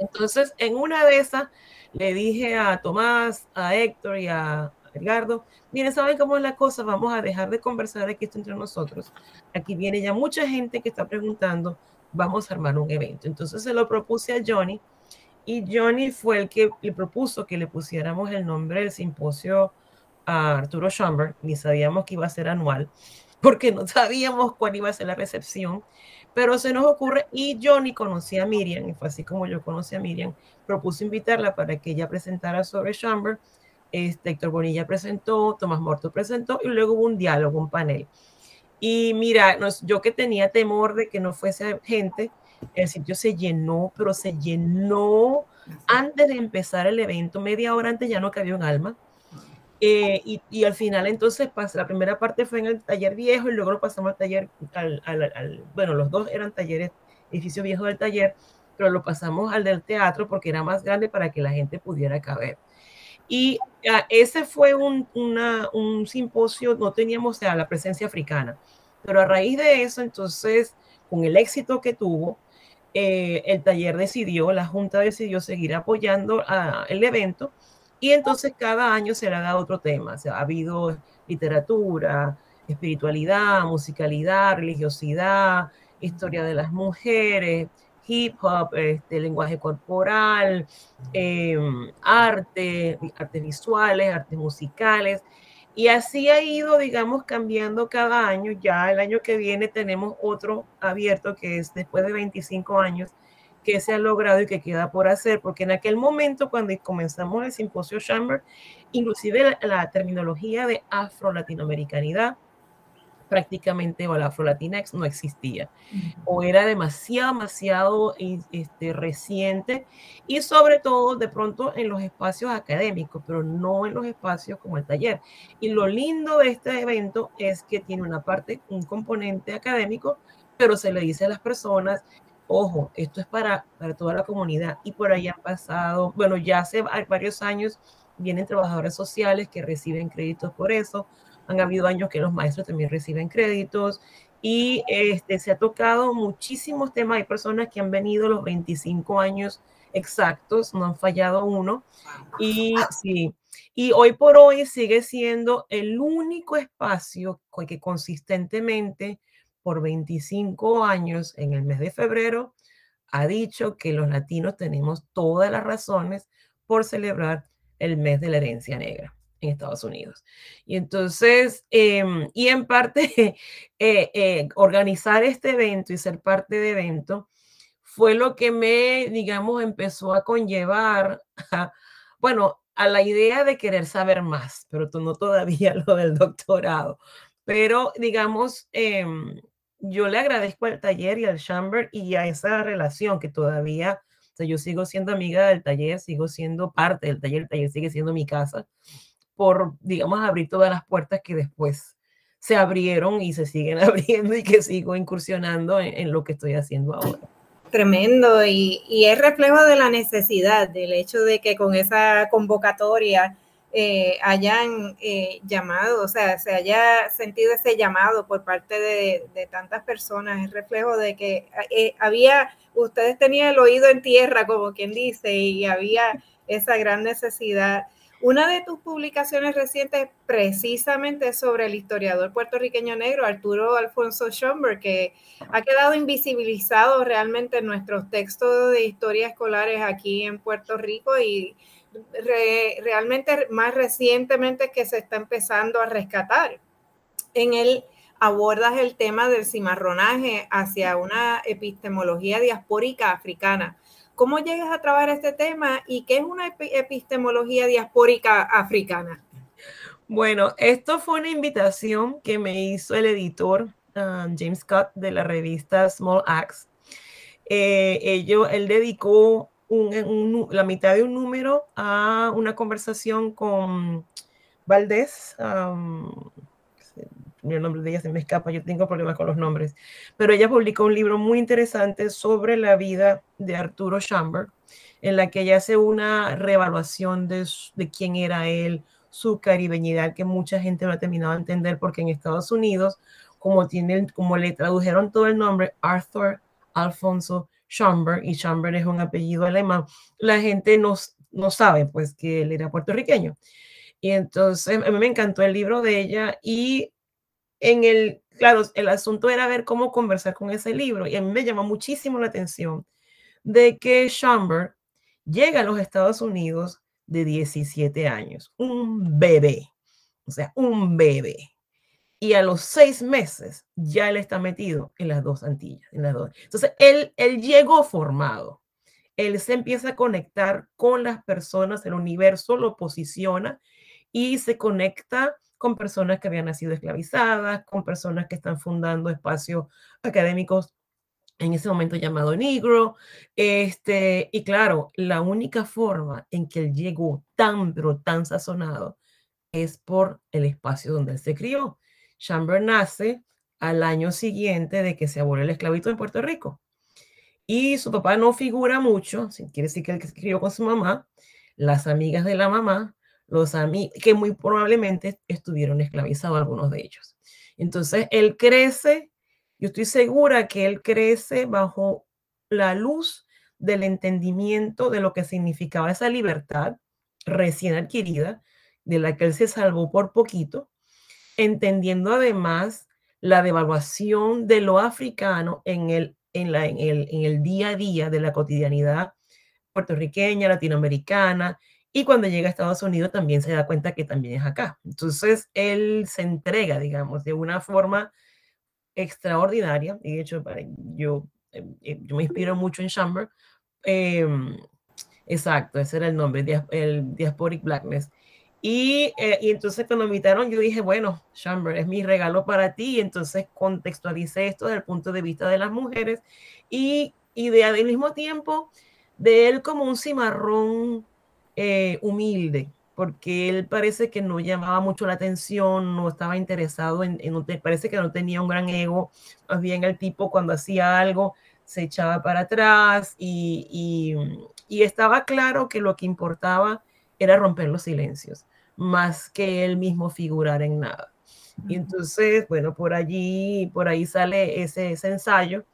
[SPEAKER 3] Entonces, en una de esas, le dije a Tomás, a Héctor y a Edgardo, miren, ¿saben cómo es la cosa? Vamos a dejar de conversar aquí esto entre nosotros. Aquí viene ya mucha gente que está preguntando, vamos a armar un evento. Entonces se lo propuse a Johnny y Johnny fue el que le propuso que le pusiéramos el nombre del simposio a Arturo Schoenberg, ni sabíamos que iba a ser anual, porque no sabíamos cuál iba a ser la recepción, pero se nos ocurre, y ni conocía a Miriam, y fue así como yo conocí a Miriam, propuse invitarla para que ella presentara sobre Chamber, este, Héctor Bonilla presentó, Tomás Morto presentó, y luego hubo un diálogo, un panel. Y mira, yo que tenía temor de que no fuese gente, el sitio se llenó, pero se llenó antes de empezar el evento, media hora antes ya no cabía un alma. Eh, y, y, al final entonces la primera parte fue en el taller viejo y luego lo pasamos al taller, al, al, bueno, los dos eran talleres, edificio viejo del taller, pero lo pasamos al del teatro porque era más grande para que la gente pudiera caber. Y ah, ese fue un, un simposio, no teníamos la presencia africana, pero a raíz de eso, entonces, con el éxito que tuvo, eh, el taller decidió, la Junta decidió seguir apoyando el evento y entonces cada año se le dado otro tema. O sea, ha habido literatura, espiritualidad, musicalidad, religiosidad, historia de las mujeres, hip hop, este, lenguaje corporal, em, arte, artes visuales, artes musicales. Y así ha ido, digamos, cambiando cada año. Ya el año que viene tenemos otro abierto que es después de 25 años que se ha logrado y que queda por hacer, porque en aquel momento cuando comenzamos el simposio Chamber, inclusive la, la terminología de afro-latinoamericanidad prácticamente o la Afro-Latinx no existía. O era demasiado, demasiado este, reciente y sobre todo de pronto en los espacios académicos, pero no en los espacios como el taller. Y lo lindo de este evento es que tiene una parte, un componente académico, pero se le dice a las personas, ojo, esto es para, para toda la comunidad y por ahí han pasado, bueno, ya hace varios años vienen trabajadores sociales que reciben créditos por eso, han habido años que los maestros también reciben créditos y este, se ha tocado muchísimos temas. Hay personas que han venido los 25 años exactos, no han fallado uno. Y sí, y hoy por hoy sigue siendo el único espacio que consistentemente por 25 años en el mes de febrero ha dicho que los latinos tenemos todas las razones por celebrar el mes de la herencia negra en Estados Unidos. Y entonces, em, y en parte, eh, eh, organizar este evento y ser parte de evento fue lo que me, digamos, empezó a conllevar, bueno, a la idea de querer saber más, pero no todavía lo del doctorado. Pero, digamos, em, yo le agradezco al taller y al Chamber y a esa relación que todavía, o sea, yo sigo siendo amiga del taller, sigo siendo parte del taller, el taller sigue siendo mi casa por, digamos, abrir todas las puertas que después se abrieron y se siguen abriendo y que sigo incursionando en, lo que estoy haciendo ahora.
[SPEAKER 2] Tremendo y, y, es reflejo de la necesidad, del hecho de que con esa convocatoria eh, hayan eh, llamado, o sea, se haya sentido ese llamado por parte de, de tantas personas, es reflejo de que eh, había, ustedes tenían el oído en tierra, como quien dice, y había esa gran necesidad una de tus publicaciones recientes precisamente sobre el historiador puertorriqueño negro Arturo Alfonso Schomburg, que ha quedado invisibilizado realmente en nuestros textos de historia escolares aquí en Puerto Rico y realmente más recientemente que se está empezando a rescatar. En él abordas el tema del cimarronaje hacia una epistemología diaspórica africana. ¿Cómo llegas a trabajar este tema y qué es una epistemología diaspórica africana?
[SPEAKER 3] Bueno, esto fue una invitación que me hizo el editor um, James Scott de la revista Small Axe. Eh, él dedicó la mitad de un número a una conversación con Valdés, el nombre de ella se me escapa, yo tengo problemas con los nombres, pero ella publicó un libro muy interesante sobre la vida de Arturo Schamberg, en la que ella hace una reevaluación de, de quién era él, su caribeñidad, que mucha gente no ha terminado de entender, porque en Estados Unidos, como, tiene, como le tradujeron todo el nombre, Arthur Alfonso Schamberg, y Schamberg es un apellido alemán, la gente no, no sabe pues que él era puertorriqueño. Y entonces a mí me encantó el libro de ella y en el, claro, el asunto era ver cómo conversar con ese libro y a mí me llama muchísimo la atención de que Schomburg llega a los Estados Unidos de 17 años, un bebé, o sea, un bebé. y a los seis meses ya él está metido en las dos Antillas. En las dos. Entonces, él, él llegó formado. Él se empieza a conectar con las personas, el universo lo posiciona y se conecta con personas que habían nacido esclavizadas, con personas que están fundando espacios académicos en ese momento llamado Negro. Este, y claro, la única forma en que él llegó tan, pero tan sazonado es por el espacio donde él se crió. Chamber nace al año siguiente de que se abolió el esclavito en Puerto Rico. Y su papá no figura mucho, quiere decir que él se crió con su mamá, las amigas de la mamá, los amigos, que muy probablemente estuvieron esclavizados algunos de ellos. Entonces, él crece yo estoy segura que él crece bajo la luz del entendimiento de lo que significaba esa libertad recién adquirida, de la que él se salvó por poquito, entendiendo además la devaluación de lo africano en el, en, la, en, el, en el día a día de la cotidianidad puertorriqueña, latinoamericana, y cuando llega a Estados Unidos también se da cuenta que también es acá. Entonces, él se entrega, digamos, de una forma extraordinaria. Y de hecho, yo, em, eh, yo me inspiro mucho en Chamber. Em, exacto, ese era el nombre, el Diasporic Blackness. Y, eh, y, entonces cuando me invitaron, yo dije, bueno, Chamber, es mi regalo para ti. Y entonces contextualicé esto desde el punto de vista de las mujeres y, y de, al mismo tiempo de él como un cimarrón eh, humilde, porque él parece que no llamaba mucho la atención, no estaba interesado en, en, parece que no tenía un gran ego, más bien el tipo cuando hacía algo se echaba para atrás y, y, y estaba claro que lo que importaba era romper los silencios, más que él mismo figurar en nada. Y entonces, bueno, por allí, por ahí sale ese, ese ensayo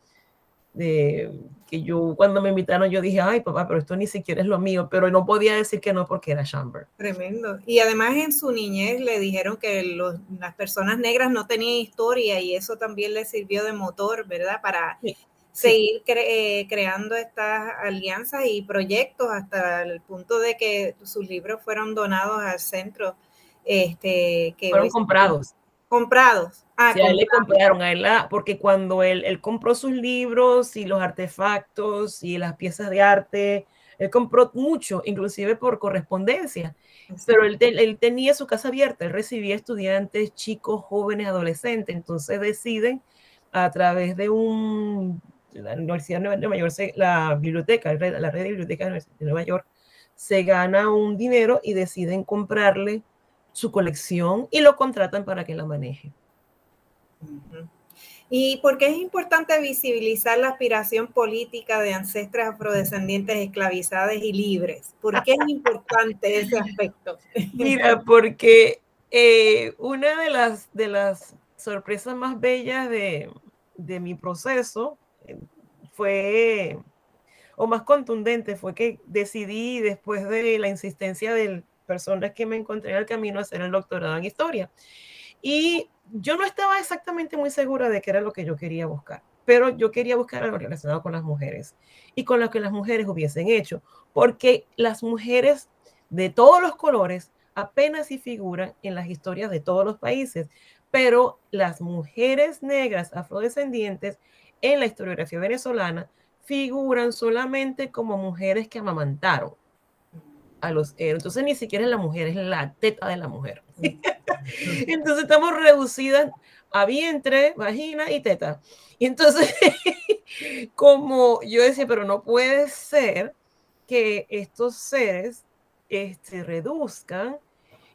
[SPEAKER 3] de que yo cuando me invitaron yo dije, ay papá, pero esto ni siquiera es lo mío, pero no podía decir que no porque era Chamber.
[SPEAKER 2] Tremendo. Y además en su niñez le dijeron que los, las personas negras no tenían historia y eso también le sirvió de motor, ¿verdad? Para seguir cre eh, creando estas alianzas y proyectos hasta el punto de que sus libros fueron donados al centro. Este, que
[SPEAKER 3] fueron comprados.
[SPEAKER 2] Comprados.
[SPEAKER 3] Ah, sí, a él le compraron a él, porque cuando él, él, compró sus libros y los artefactos y las piezas de arte, él compró mucho, inclusive por correspondencia, pero él, él, tenía su casa abierta, él recibía estudiantes, chicos, jóvenes, adolescentes, entonces deciden a través de un, la Universidad de Nueva York, la biblioteca, la red de bibliotecas de Nueva York, se gana un dinero y deciden comprarle su colección y lo contratan para que la maneje.
[SPEAKER 2] ¿Y por qué es importante visibilizar la aspiración política de ancestras afrodescendientes esclavizadas y libres? ¿Por qué es importante ese aspecto?
[SPEAKER 3] Mira, porque eh, una de las, de las sorpresas más bellas de, de mi proceso eh, fue, o más contundente, fue que decidí después de la insistencia de personas que me encontré en el camino a hacer el doctorado en historia. Y yo no estaba exactamente muy segura de qué era lo que yo quería buscar, pero yo quería buscar algo relacionado con las mujeres y con lo que las mujeres hubiesen hecho, porque las mujeres de todos los colores apenas si figuran en las historias de todos los países, pero las mujeres negras afrodescendientes en la historiografía venezolana figuran solamente como mujeres que amamantaron a los héroes. Entonces ni siquiera es la mujer, es la teta de la mujer. entonces estamos reducidas a vientre, vagina y teta. Y entonces, como yo decía, pero no puede ser que estos seres se este, reduzcan.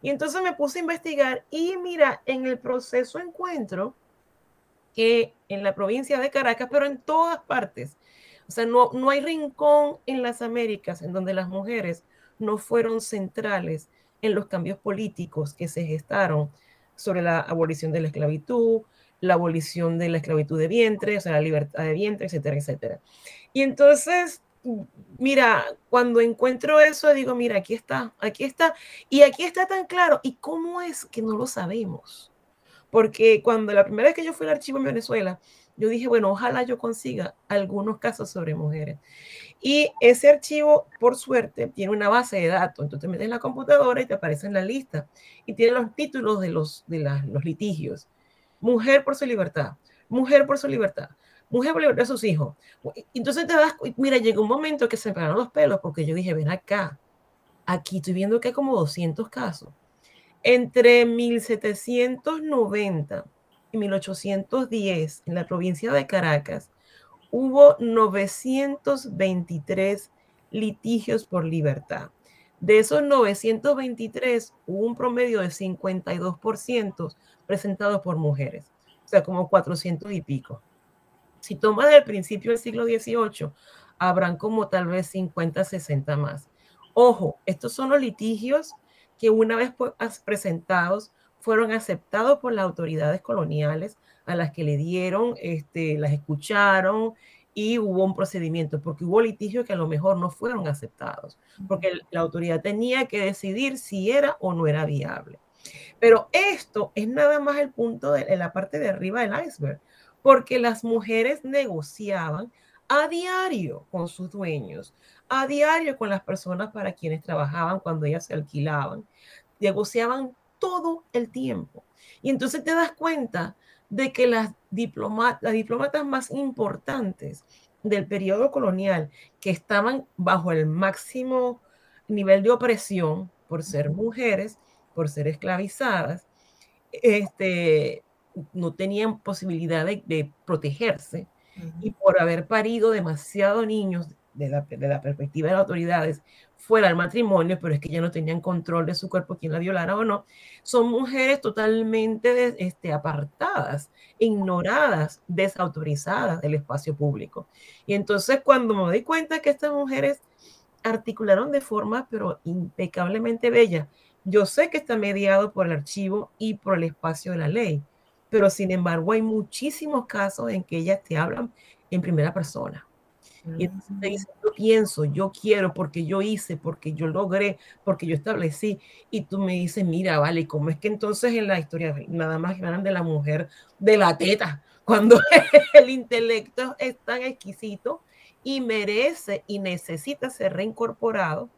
[SPEAKER 3] Y entonces me puse a investigar y mira, en el proceso encuentro que en la provincia de Caracas, pero en todas partes, o sea, no, no hay rincón en las Américas en donde las mujeres no fueron centrales en los cambios políticos que se gestaron sobre la abolición de la esclavitud, la abolición de la esclavitud de vientre, o sea, la libertad de vientre, etcétera, etcétera. Y entonces, mira, cuando encuentro eso, digo, mira, aquí está, aquí está, y aquí está tan claro. ¿Y cómo es que no lo sabemos? Porque cuando la primera vez que yo fui al archivo en Venezuela, yo dije, bueno, ojalá yo consiga algunos casos sobre mujeres. Y ese archivo, por suerte, tiene una base de datos. Entonces te metes en la computadora y te aparece en la lista. Y tiene los títulos de los, de los litigios. mujer por su libertad, mujer por su libertad, mujer por libertad de sus hijos. Entonces te das, mira, llegó un momento que se me pararon los pelos porque yo dije, ven acá, aquí estoy viendo que hay como 200 casos. Entre 1790 y 1810, en la provincia de Caracas, hubo 923 litigios por libertad. De esos 923, hubo un promedio de 52% presentados por mujeres, o sea, como 400 y pico. Si tomas del principio del siglo XVIII, habrán como tal vez 50, 60 más. Ojo, estos son los litigios que una vez presentados fueron aceptados por las autoridades coloniales a las que le dieron, este, las escucharon y hubo un procedimiento, porque hubo litigios que a lo mejor no fueron aceptados, porque la autoridad tenía que decidir si era o no era viable. Pero esto es nada más el punto de la parte de arriba del iceberg, porque las mujeres negociaban a diario con sus dueños, a diario con las personas para quienes trabajaban cuando ellas se alquilaban, negociaban todo el tiempo. Y entonces te das cuenta de que las, las diplomatas más importantes del periodo colonial, que estaban bajo el máximo nivel de opresión por ser mujeres, por ser esclavizadas, este, no tenían posibilidad de, protegerse y por haber parido demasiados niños de la, de la, perspectiva de las autoridades fuera del matrimonio, pero es que ya no tenían control de su cuerpo, quién la violara o no, son mujeres totalmente este, apartadas, ignoradas, desautorizadas del espacio público. Y entonces cuando me doy cuenta que estas mujeres articularon de forma, pero impecablemente bella, yo sé que está mediado por el archivo y por el espacio de la ley, pero sin embargo hay muchísimos casos en que ellas te hablan en primera persona y entonces te dice, yo pienso, yo quiero, porque yo hice, porque yo logré, porque yo establecí. Y tú me dices, mira, vale, ¿cómo es que entonces en la historia nada más hablan de la mujer de la teta? Cuando el intelecto es tan exquisito y merece y necesita ser reincorporado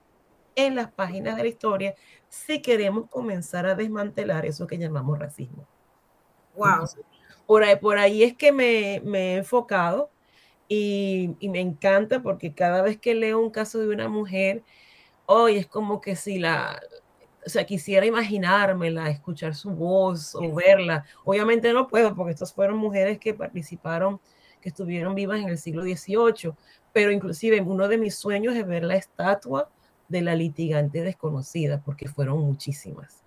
[SPEAKER 3] en las páginas de la historia si queremos comenzar a desmantelar eso que llamamos racismo.
[SPEAKER 2] Wow.
[SPEAKER 3] por, ahí, por ahí es que me, me he enfocado y, me encanta porque cada vez que leo un caso de una mujer, hoy es como que si la, o sea, quisiera imaginármela, escuchar su voz o verla. Obviamente no puedo porque estas fueron mujeres que participaron, que estuvieron vivas en el siglo XVIII, pero inclusive uno de mis sueños es ver la estatua de la litigante desconocida, porque fueron muchísimas.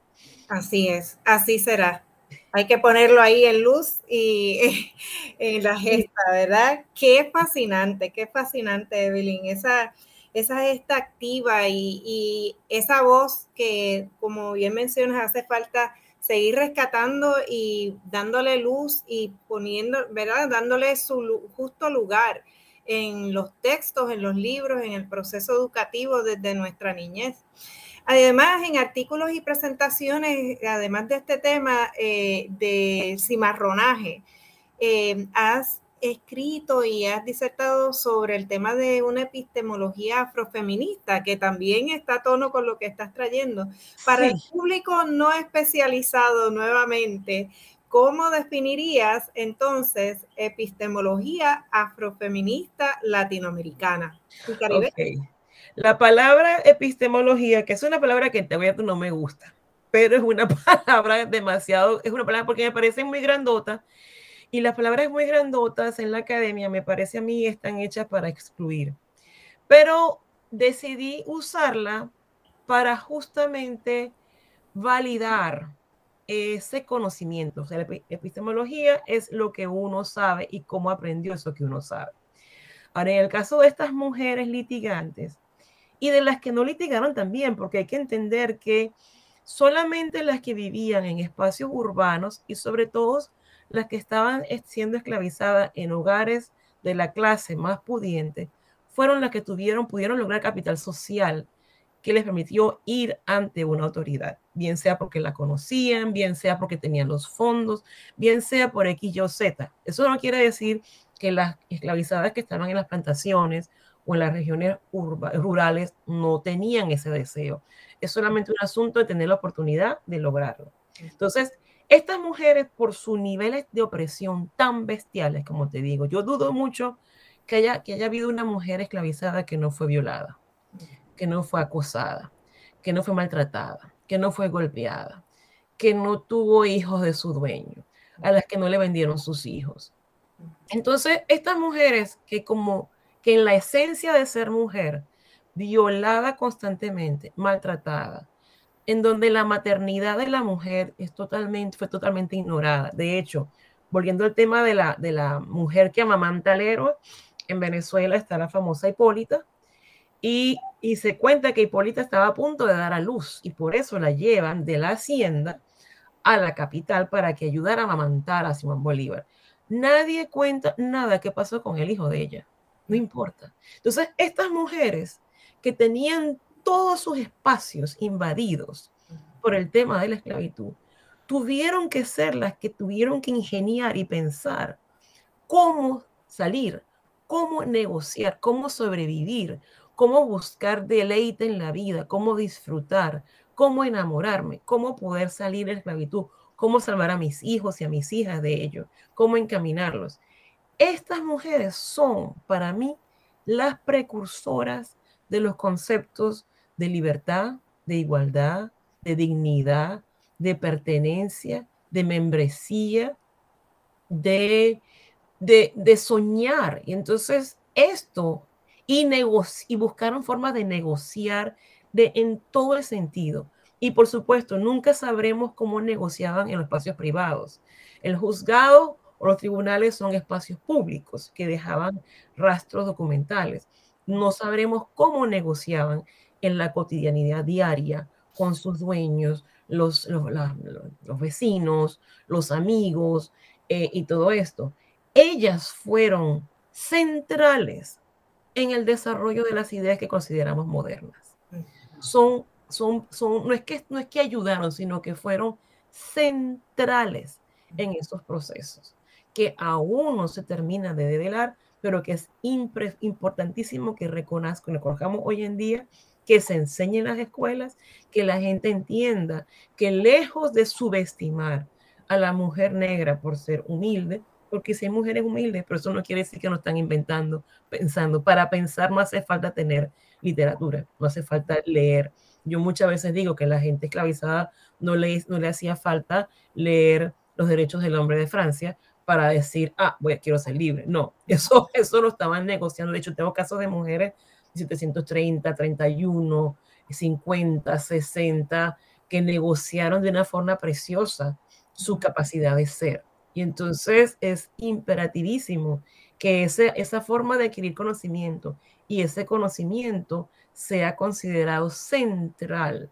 [SPEAKER 2] Así es, así será. Hay que ponerlo ahí en luz y en la gesta, ¿verdad? Qué fascinante, qué fascinante, Evelyn. Esa, esa gesta activa y, esa voz que, como bien mencionas, hace falta seguir rescatando y dándole luz y poniendo, ¿verdad? Dándole su justo lugar en los textos, en los libros, en el proceso educativo desde nuestra niñez. Además, en artículos y presentaciones, además de este tema eh, de cimarronaje, eh, has escrito y has disertado sobre el tema de una epistemología afrofeminista, que también está a tono con lo que estás trayendo. Para el público no especializado nuevamente, ¿cómo definirías entonces epistemología afrofeminista latinoamericana
[SPEAKER 3] y la palabra epistemología, que es una palabra que te voy a no me gusta, pero es una palabra demasiado, es una palabra porque me parece muy grandota y las palabras muy grandotas en la academia me parece a mí están hechas para excluir. Pero decidí usarla para justamente validar ese conocimiento. O sea, la epistemología es lo que uno sabe y cómo aprendió eso que uno sabe. Ahora, en el caso de estas mujeres litigantes, y de las que no litigaron también, porque hay que entender que solamente las que vivían en espacios urbanos y sobre todo las que estaban siendo esclavizadas en hogares de la clase más pudiente, fueron las que tuvieron, pudieron lograr capital social que les permitió ir ante una autoridad, bien sea porque la conocían, bien sea porque tenían los fondos, bien sea por X, Y o Z. Eso no quiere decir que las esclavizadas que estaban en las plantaciones o en las regiones rurales no tenían ese deseo. Es solamente un asunto de tener la oportunidad de lograrlo. Entonces, Estas mujeres, por sus niveles de opresión tan bestiales, como te digo, yo dudo mucho que haya, que haya habido una mujer esclavizada que no fue violada, que no fue acosada, que no fue maltratada, que no fue golpeada, que no tuvo hijos de su dueño, a las que no le vendieron sus hijos. Entonces, estas mujeres que como que en la esencia de ser mujer, violada constantemente, maltratada, en donde la maternidad de la mujer fue totalmente ignorada. De hecho, volviendo al tema de la, de la mujer que amamanta al héroe, en Venezuela está la famosa Hipólita, y, y se cuenta que Hipólita estaba a punto de dar a luz, y por eso la llevan de la hacienda a la capital para que ayudara a amamantar a Simón Bolívar. Nadie cuenta nada que pasó con el hijo de ella, no importa. Entonces, estas mujeres que tenían todos sus espacios invadidos por el tema de la esclavitud, tuvieron que ser las que tuvieron que ingeniar y pensar cómo salir, cómo negociar, cómo sobrevivir, cómo buscar deleite en la vida, cómo disfrutar, cómo enamorarme, cómo poder salir de la esclavitud, cómo salvar a mis hijos y a mis hijas de ello, cómo encaminarlos. Estas mujeres son para mí las precursoras de los conceptos de libertad, de igualdad, de dignidad, de pertenencia, de membresía, de, de, soñar. Y entonces esto, y, y buscaron formas de negociar de, en todo el sentido. Y por supuesto, nunca sabremos cómo negociaban en los espacios privados. El juzgado los tribunales son espacios públicos que dejaban rastros documentales. No sabremos cómo negociaban en la cotidianidad diaria con sus dueños, los, los, vecinos, los amigos eh, y todo esto. Ellas fueron centrales en el desarrollo de las ideas que consideramos modernas. Son, son, son, no, es que, no es que ayudaron, sino que fueron centrales en esos procesos, que aún no se termina de develar, pero que es importantísimo que reconozcamos, hoy en día que se enseñe en las escuelas, que la gente entienda que lejos de subestimar a la mujer negra por ser humilde, porque si hay mujeres humildes, pero eso no quiere decir que no están inventando, pensando. Para pensar no hace falta tener literatura, no hace falta leer. Yo muchas veces digo que la gente esclavizada no le hacía falta leer los derechos del hombre de Francia para decir, ah, voy, quiero ser libre. No, eso, eso lo estaban negociando. De hecho, tengo casos de mujeres 730, 31, 50, 60, que negociaron de una forma preciosa su capacidad de ser. Y entonces es imperativísimo que ese, esa forma de adquirir conocimiento y ese conocimiento sea considerado central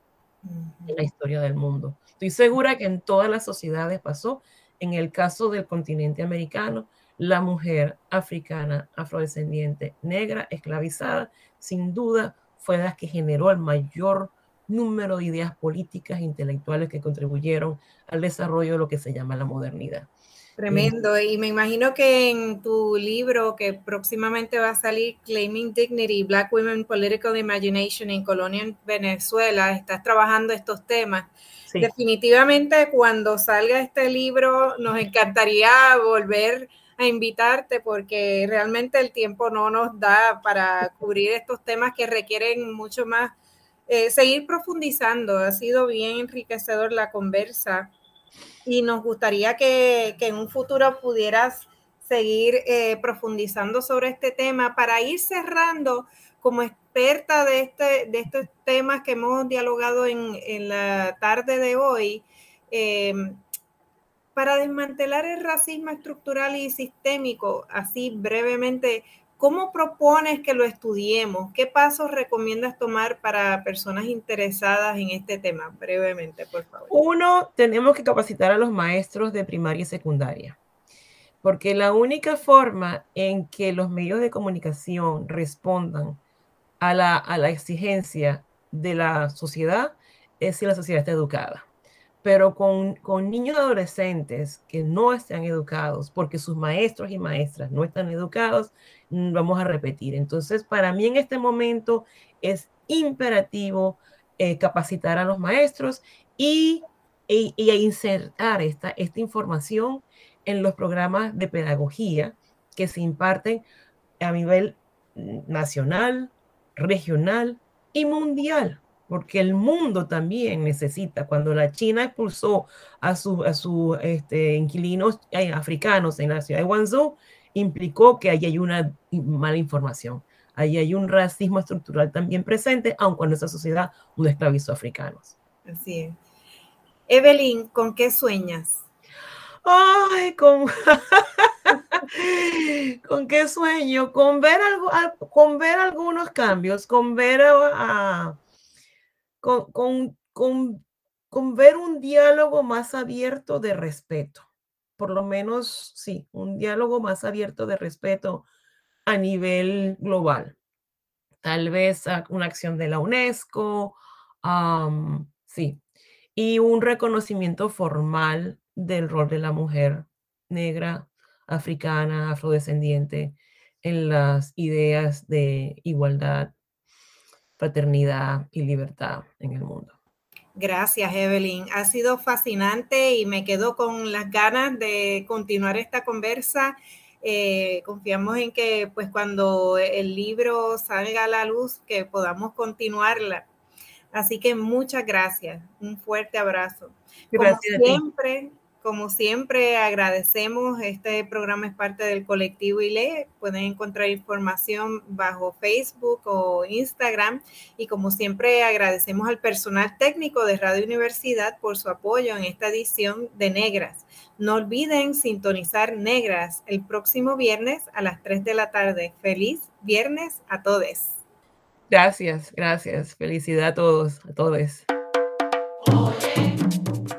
[SPEAKER 3] en la historia del mundo. Estoy segura que en todas las sociedades pasó. En el caso del continente americano, la mujer africana, afrodescendiente, negra, esclavizada, sin duda fue la que generó el mayor número de ideas políticas e intelectuales que contribuyeron al desarrollo de lo que se llama la modernidad.
[SPEAKER 2] Tremendo. Y me imagino que en tu libro que próximamente va a salir, Claiming Dignity, Black Women Political Imagination in Colonial Venezuela, estás trabajando estos temas. Definitivamente cuando salga este libro nos encantaría volver a invitarte porque realmente el tiempo no nos da para cubrir estos temas que requieren mucho más, eh, seguir profundizando. Ha sido bien enriquecedor la conversa y nos gustaría que, en un futuro pudieras seguir eh, profundizando sobre este tema para ir cerrando como experta de, este, de estos temas que hemos dialogado en, en la tarde de hoy. Eh, para desmantelar el racismo estructural y sistémico, así brevemente, ¿cómo propones que lo estudiemos? ¿Qué pasos recomiendas tomar para personas interesadas en este tema? Brevemente, por favor.
[SPEAKER 3] Uno, tenemos que capacitar a los maestros de primaria y secundaria, porque la única forma en que los medios de comunicación respondan a la, a la exigencia de la sociedad es si la sociedad está educada pero con, con niños adolescentes que no están educados, porque sus maestros y maestras no están educados, mm, vamos a repetir. Entonces, para mí en este momento es imperativo eh, capacitar a los maestros y y insertar esta, esta información en los programas de pedagogía que se imparten a nivel nacional, regional y mundial, porque el mundo también necesita. Cuando la China expulsó a sus a su, este, inquilinos eh, africanos en la ciudad de Guangzhou, implicó que ahí hay una mala información. Ahí hay un racismo estructural también presente, aunque en esa sociedad no esclavizó africanos.
[SPEAKER 2] Así es. Evelyn, ¿con qué sueñas?
[SPEAKER 3] Ay, con, ¿Con qué sueño? Con ver, algo, con ver algunos cambios, con ver, con, con, con, ver un diálogo más abierto de respeto. Por lo menos, sí, un diálogo más abierto de respeto a nivel global. Tal vez una acción de la UNESCO, sí, y un reconocimiento formal del rol de la mujer negra africana, afrodescendiente, en las ideas de igualdad, fraternidad y libertad en el mundo.
[SPEAKER 2] Gracias, Evelyn. Ha sido fascinante y me quedo con las ganas de continuar esta conversa. Eh, confiamos en que pues cuando el libro salga a la luz, que podamos continuarla. Así que muchas gracias. Un fuerte abrazo. Gracias Como siempre, como siempre, agradecemos. Este programa es parte del colectivo ILE. Pueden encontrar información bajo Facebook o Instagram. Y como siempre, agradecemos al personal técnico de Radio Universidad por su apoyo en esta edición de Negras. No olviden sintonizar Negras el próximo viernes a las 3 de la tarde. Feliz viernes a todos.
[SPEAKER 3] Gracias, gracias. Felicidad a todos, a todos.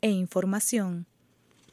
[SPEAKER 4] e información.